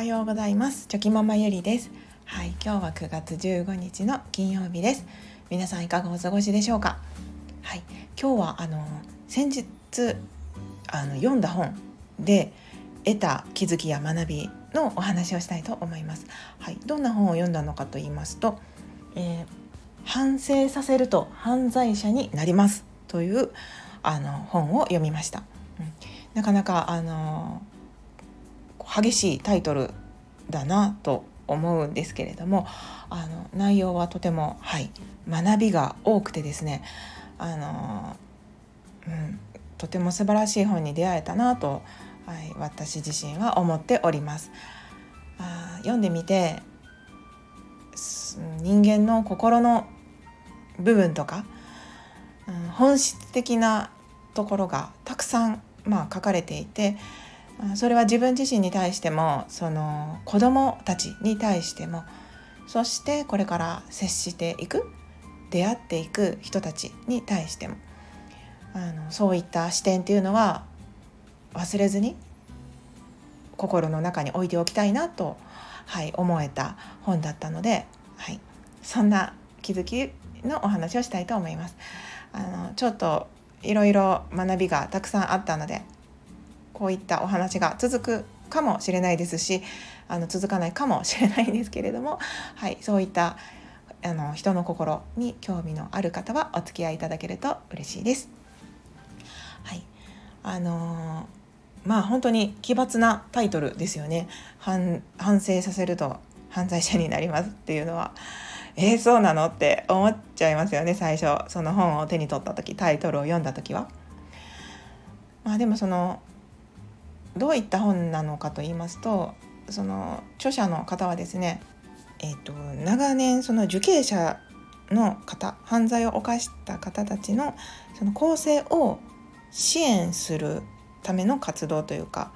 はようございます。チョキママゆりです。はい今日は9月15日の金曜日です。皆さんいかがお過ごしでしょうか？はい今日はあの先日あの読んだ本で得た気づきや学びのお話をしたいと思います。はいどんな本を読んだのかと言いますと、えー、反省させると犯罪者になりますというあの本を読みました、うん、なかなかあの激しいタイトルだなと思うんですけれどもあの内容はとても、はい、学びが多くてですねあの、うん、とても素晴らしい本に出会えたなと、はい、私自身は思っております。あ読んでみて人間の心の部分とか、うん、本質的なところがたくさん、まあ、書かれていてそれは自分自身に対してもその子どもたちに対してもそしてこれから接していく出会っていく人たちに対してもあのそういった視点っていうのは忘れずに心の中に置いておきたいなと、はい、思えた本だったので、はい、そんな気づきのお話をしたいと思います。あのちょっといろいろ学びがたくさんあったのでこういったお話が続くかもしれないですしあの続かないかもしれないんですけれども、はい、そういったあの人の心に興味のある方はお付き合いいただけると嬉しいです。はい、あのー、まあ本当に奇抜なタイトルですよね。反反省させると犯罪者になりますっていうのは。えー、そうなのって思っちゃいますよね最初その本を手に取った時タイトルを読んだ時は。まあでもそのどういった本なのかと言いますとその著者の方はですね、えーと、長年その受刑者の方犯罪を犯した方たちのその更生を支援するための活動というか、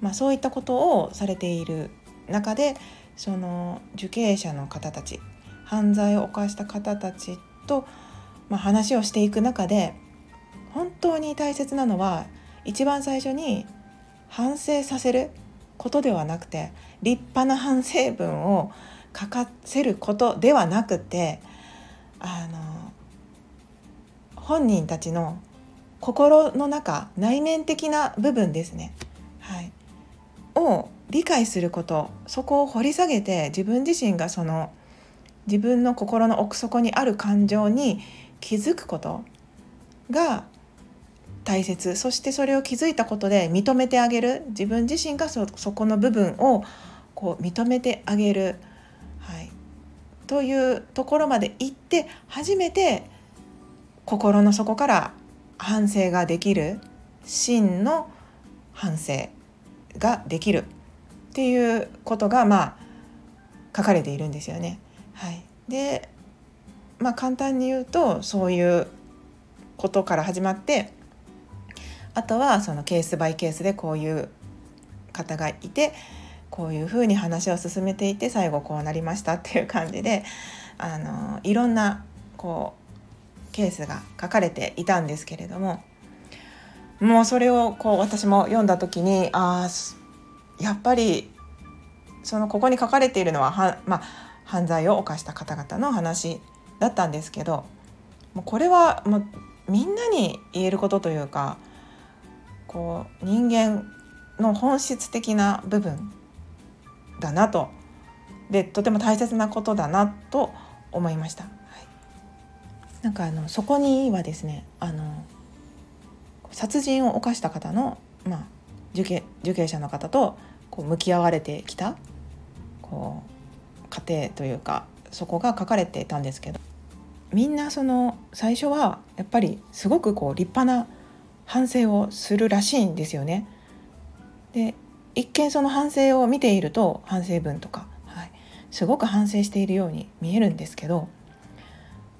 まあ、そういったことをされている中でその受刑者の方たち犯罪を犯した方たちと、まあ、話をしていく中で本当に大切なのは一番最初に反省させることではなくて立派な反省文を書かせることではなくてあの本人たちの心の中内面的な部分ですね、はい、を理解することそこを掘り下げて自分自身がその自分の心の奥底にある感情に気づくことが大切。そしてそれを気づいたことで認めてあげる。自分自身がそこの部分をこう認めてあげる、はい、というところまで行って初めて心の底から反省ができる。真の反省ができる。っていうことがまあ書かれているんですよね。はい、でまあ簡単に言うとそういうことから始まってあとはそのケースバイケースでこういう方がいてこういうふうに話を進めていて最後こうなりましたっていう感じであのいろんなこうケースが書かれていたんですけれどももうそれをこう私も読んだ時にああやっぱりそのここに書かれているのはは、まあ、犯罪を犯した方々の話だったんですけどもうこれはもうみんなに言えることというかこう人間の本質的な部分だなとでとても大切なことだなと思いました。はい、なんかあのそこにはですねあの殺人を犯した方の、まあ、受刑受刑者の方とこう向き合われてきたこう過程というかそこが書かれていたんですけどみんなその最初はやっぱりすごくこう立派な反省をするらしいんですよね。で一見その反省を見ていると反省文とか、はい、すごく反省しているように見えるんですけど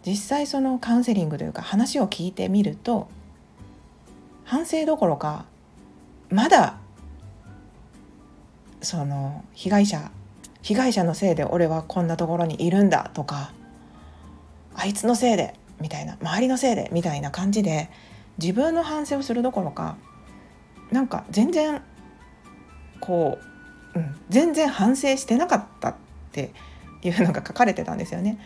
実際そのカウンセリングというか話を聞いてみると反省どころかまだその被害者被害者のせいで俺はこんなところにいるんだとかあいつのせいでみたいな周りのせいでみたいな感じで自分の反省をするどころかなんか全然こううん、全然反省してなかったっていうのが書かれてたんですよね。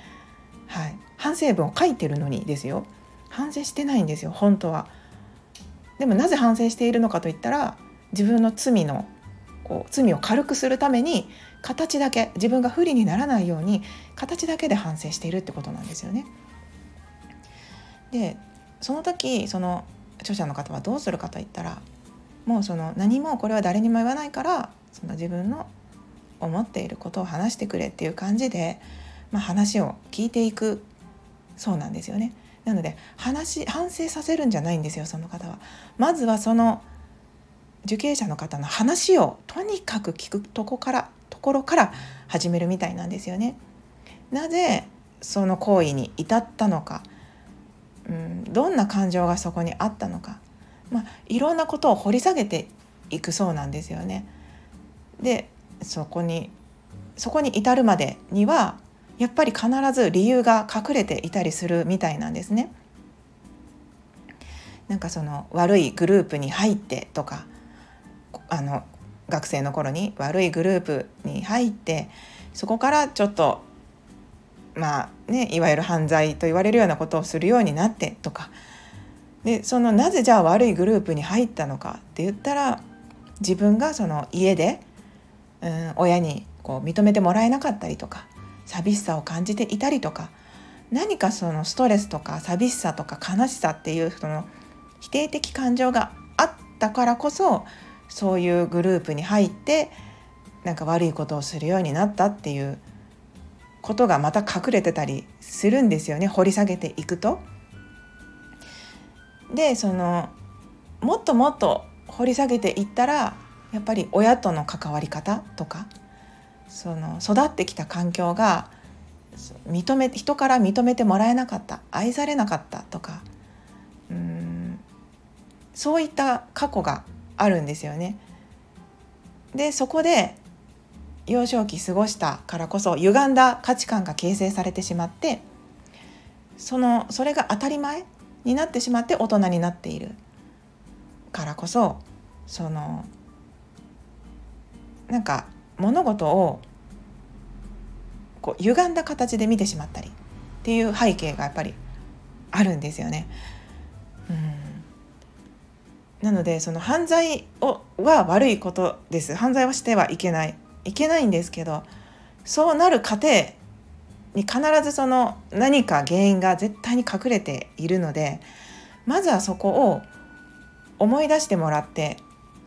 はい、反省文を書いてるのにですよ反省してないんですよ本当は。でもなぜ反省しているのかといったら自分の罪のこう罪を軽くするために形だけ自分が不利にならないように形だけで反省しているってことなんですよね。でその時その著者の方はどうするかといったらもうその何もこれは誰にも言わないからその自分の思っていることを話してくれっていう感じで、まあ、話を聞いていくそうなんですよね。なので話反省させるんじゃないんですよその方は。まずはその受刑者の方の話をとにかく聞くとこからところから始めるみたいなんですよね。なぜその行為に至ったのか、うん、どんな感情がそこにあったのか、まあ、いろんなことを掘り下げていくそうなんですよね。でそこにそこに至るまでにはやっぱり必ず理由が隠れていたりするみたいなんですね。なんかその悪いグループに入ってとかあの学生の頃に悪いグループに入ってそこからちょっとまあねいわゆる犯罪と言われるようなことをするようになってとか。でそのなぜじゃあ悪いグループに入ったのかって言ったら自分がその家で、うん、親にこう認めてもらえなかったりとか寂しさを感じていたりとか何かそのストレスとか寂しさとか悲しさっていうその否定的感情があったからこそそういうグループに入ってなんか悪いことをするようになったっていうことがまた隠れてたりするんですよね掘り下げていくと。でそのもっともっと掘り下げていったらやっぱり親との関わり方とかその育ってきた環境が認め人から認めてもらえなかった愛されなかったとかうんそういった過去があるんですよね。でそこで幼少期過ごしたからこそ歪んだ価値観が形成されてしまってそのそれが当たり前になってしまって大人になっているからこそそのなんか物事をこう歪んだ形で見てしまったりっていう背景がやっぱりあるんですよね。うん。なのでその犯罪をは悪いことです。犯罪はしてはいけない。いけないんですけどそうなる過程に必ずその何か原因が絶対に隠れているのでまずはそこを思い出してもらって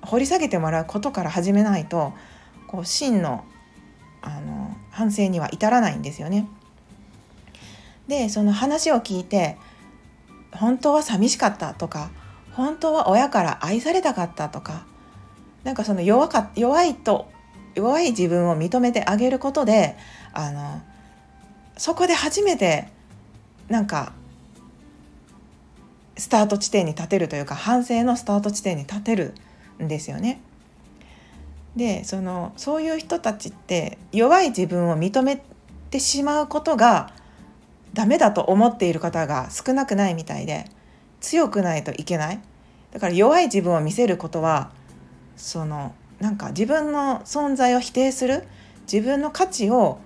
掘り下げてもらうことから始めないとこう真のあの反省には至らないんですよね。でその話を聞いて本当は寂しかったとか本当は親から愛されたかったとかなんかその弱か弱いと弱い自分を認めてあげることであのそこで初めてなんかスタート地点に立てるというか反省のスタート地点に立てるんですよね。でそのそういう人たちって弱い自分を認めてしまうことがダメだと思っている方が少なくないみたいで強くないといけないだから弱い自分を見せることはそのなんか自分の存在を否定する自分の価値を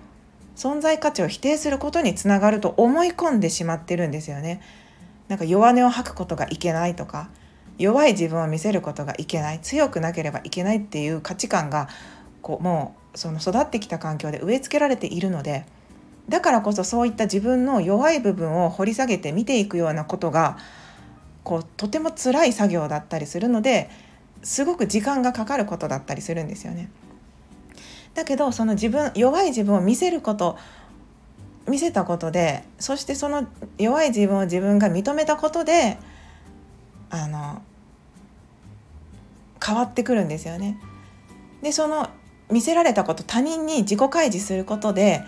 存在価値を否定することにつながると思い込んでしまってるんですよね。なんか弱音を吐くことがいけないとか弱い自分を見せることがいけない強くなければいけないっていう価値観がこうもうその育ってきた環境で植え付けられているのでだからこそそういった自分の弱い部分を掘り下げて見ていくようなことがこうとても辛い作業だったりするのですごく時間がかかることだったりするんですよね。だけどその自分弱い自分を見せること見せたことでそしてその弱い自分を自分が認めたことであの変わってくるんですよね。でその見せられたこと他人に自己開示することで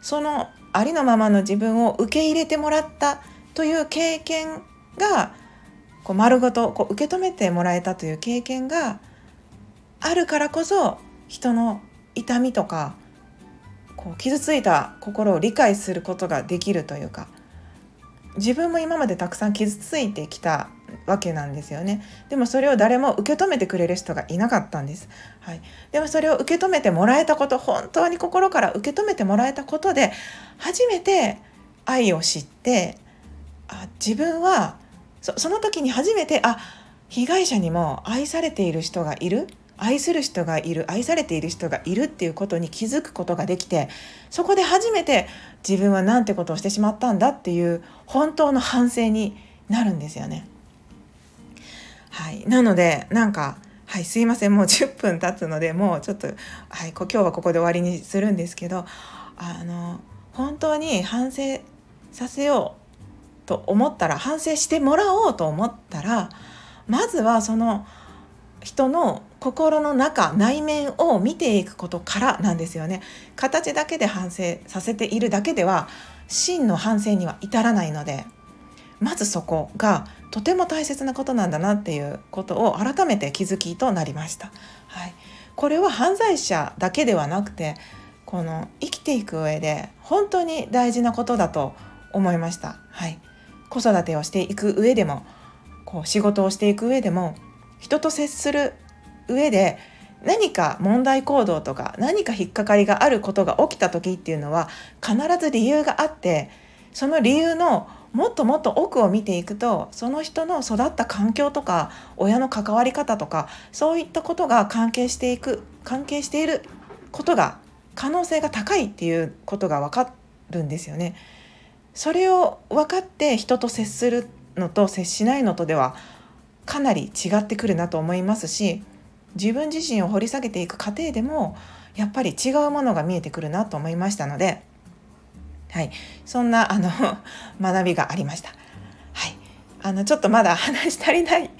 そのありのままの自分を受け入れてもらったという経験がこう丸ごとこう受け止めてもらえたという経験があるからこそ人の痛みとかこう傷ついた心を理解することができるというか自分も今までたくさん傷ついてきたわけなんですよね。でもそれを誰も受け止めてくれる人がいなかったんです、はい、でもそれを受け止めてもらえたこと本当に心から受け止めてもらえたことで初めて愛を知ってあ自分はその時に初めてあ被害者にも愛されている人がいる愛する人がいる愛されている人がいるっていうことに気づくことができてそこで初めて自分は何てことをしてしまったんだっていう本当の反省になるんですよね。はい、なのでなんかはいすいませんもう10分経つのでもうちょっと、はい、今日はここで終わりにするんですけどあの本当に反省させようと思ったら反省してもらおうと思ったらまずはその人の心の中内面を見ていくことからなんですよね形だけで反省させているだけでは真の反省には至らないのでまずそこがとても大切なことなんだなっていうことを改めて気づきとなりました。はい、これは犯罪者だけではなくてこの生きていく上で本当に大事なことだと思いました。はい、子育てをしていく上でもこう仕事をしていく上でも人と接する上で何か問題行動とか何か引っかかりがあることが起きた時っていうのは必ず理由があってその理由のもっともっと奥を見ていくとその人の育った環境とか親の関わり方とかそういったことが関係していく関係していることが可能性が高いっていうことが分かるんですよね。それを分かって人と接するのと接しないのとではかなり違ってくるなと思いますし自分自身を掘り下げていく過程でもやっぱり違うものが見えてくるなと思いましたので、はい、そんなあの 学びがありました。あのちょっとまだ話し足りない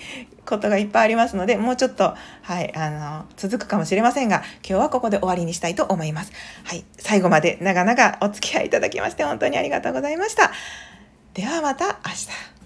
ことがいっぱいありますのでもうちょっと、はい、あの続くかもしれませんが今日はここで終わりにしたいと思います。はい、最後まで長々お付き合いいただきまして本当にありがとうございました。ではまた明日。